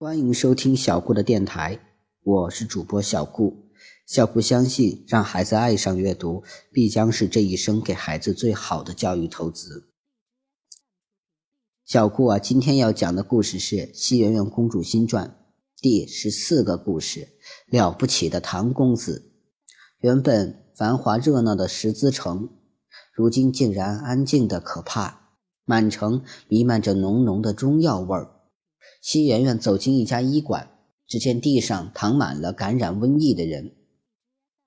欢迎收听小顾的电台，我是主播小顾。小顾相信，让孩子爱上阅读，必将是这一生给孩子最好的教育投资。小顾啊，今天要讲的故事是《西元元公主新传》第十四个故事：了不起的唐公子。原本繁华热闹的十字城，如今竟然安静的可怕，满城弥漫着浓浓的中药味儿。西圆圆走进一家医馆，只见地上躺满了感染瘟疫的人。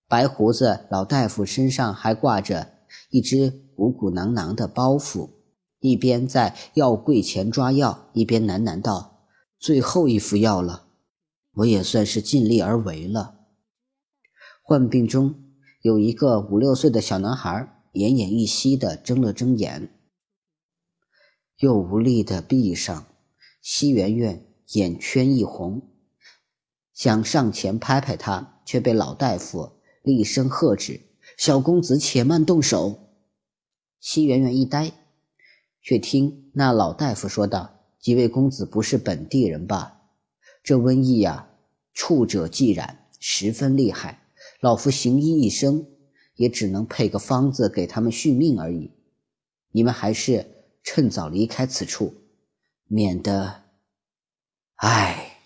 白胡子老大夫身上还挂着一只鼓鼓囊囊的包袱，一边在药柜前抓药，一边喃喃道：“最后一副药了，我也算是尽力而为了。”患病中有一个五六岁的小男孩，奄奄一息地睁了睁眼，又无力地闭上。西媛媛眼圈一红，想上前拍拍他，却被老大夫厉声喝止：“小公子，且慢动手。”西媛媛一呆，却听那老大夫说道：“几位公子不是本地人吧？这瘟疫呀，触者即染，十分厉害。老夫行医一生，也只能配个方子给他们续命而已。你们还是趁早离开此处。”免得，唉。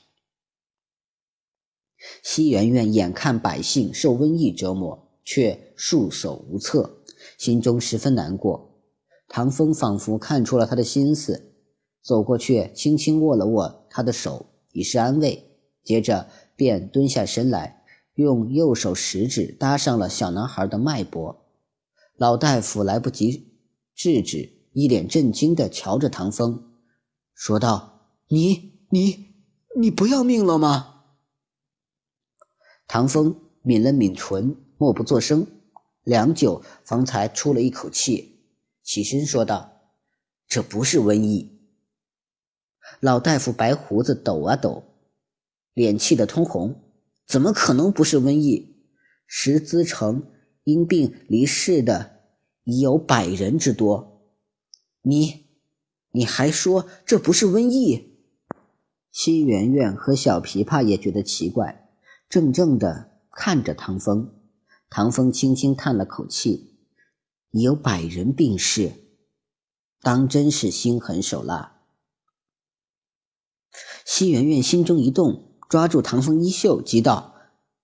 西圆圆眼看百姓受瘟疫折磨，却束手无策，心中十分难过。唐风仿佛看出了他的心思，走过去轻轻握了握他的手，以示安慰。接着便蹲下身来，用右手食指搭上了小男孩的脉搏。老大夫来不及制止，一脸震惊地瞧着唐风。说道：“你你你不要命了吗？”唐风抿了抿唇，默不作声，良久，方才出了一口气，起身说道：“这不是瘟疫。”老大夫白胡子抖啊抖，脸气得通红：“怎么可能不是瘟疫？石资城因病离世的已有百人之多，你。”你还说这不是瘟疫？西圆圆和小琵琶也觉得奇怪，怔怔的看着唐风。唐风轻轻叹了口气：“已有百人病逝，当真是心狠手辣。”西圆圆心中一动，抓住唐风衣袖，急道：“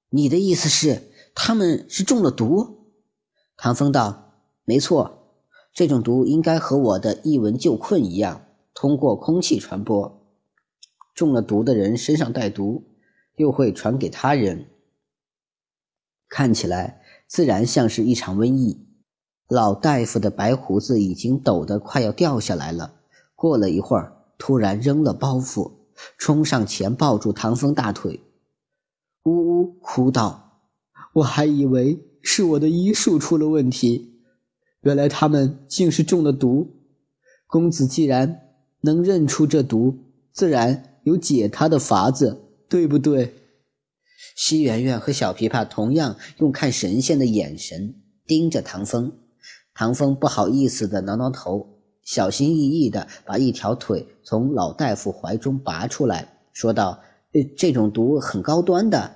你的意思是他们是中了毒？”唐风道：“没错。”这种毒应该和我的一文救困一样，通过空气传播。中了毒的人身上带毒，又会传给他人。看起来自然像是一场瘟疫。老大夫的白胡子已经抖得快要掉下来了。过了一会儿，突然扔了包袱，冲上前抱住唐风大腿，呜呜哭道：“我还以为是我的医术出了问题。”原来他们竟是中了毒，公子既然能认出这毒，自然有解他的法子，对不对？西圆圆和小琵琶同样用看神仙的眼神盯着唐风，唐风不好意思的挠挠头，小心翼翼的把一条腿从老大夫怀中拔出来，说道：“呃，这种毒很高端的，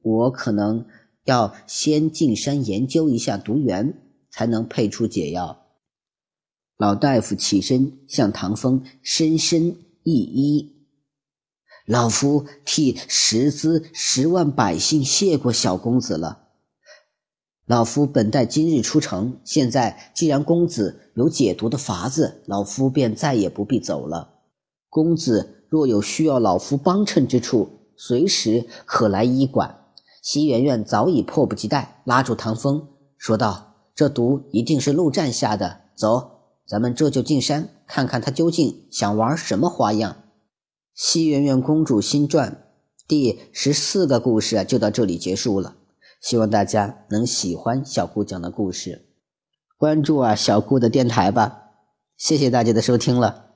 我可能要先进山研究一下毒源。”才能配出解药。老大夫起身向唐风深深一揖：“老夫替十资十万百姓谢过小公子了。老夫本待今日出城，现在既然公子有解毒的法子，老夫便再也不必走了。公子若有需要老夫帮衬之处，随时可来医馆。”西媛媛早已迫不及待，拉住唐风说道。这毒一定是陆战下的。走，咱们这就进山看看他究竟想玩什么花样。《西圆圆公主新传》第十四个故事就到这里结束了。希望大家能喜欢小顾讲的故事，关注啊小顾的电台吧。谢谢大家的收听了。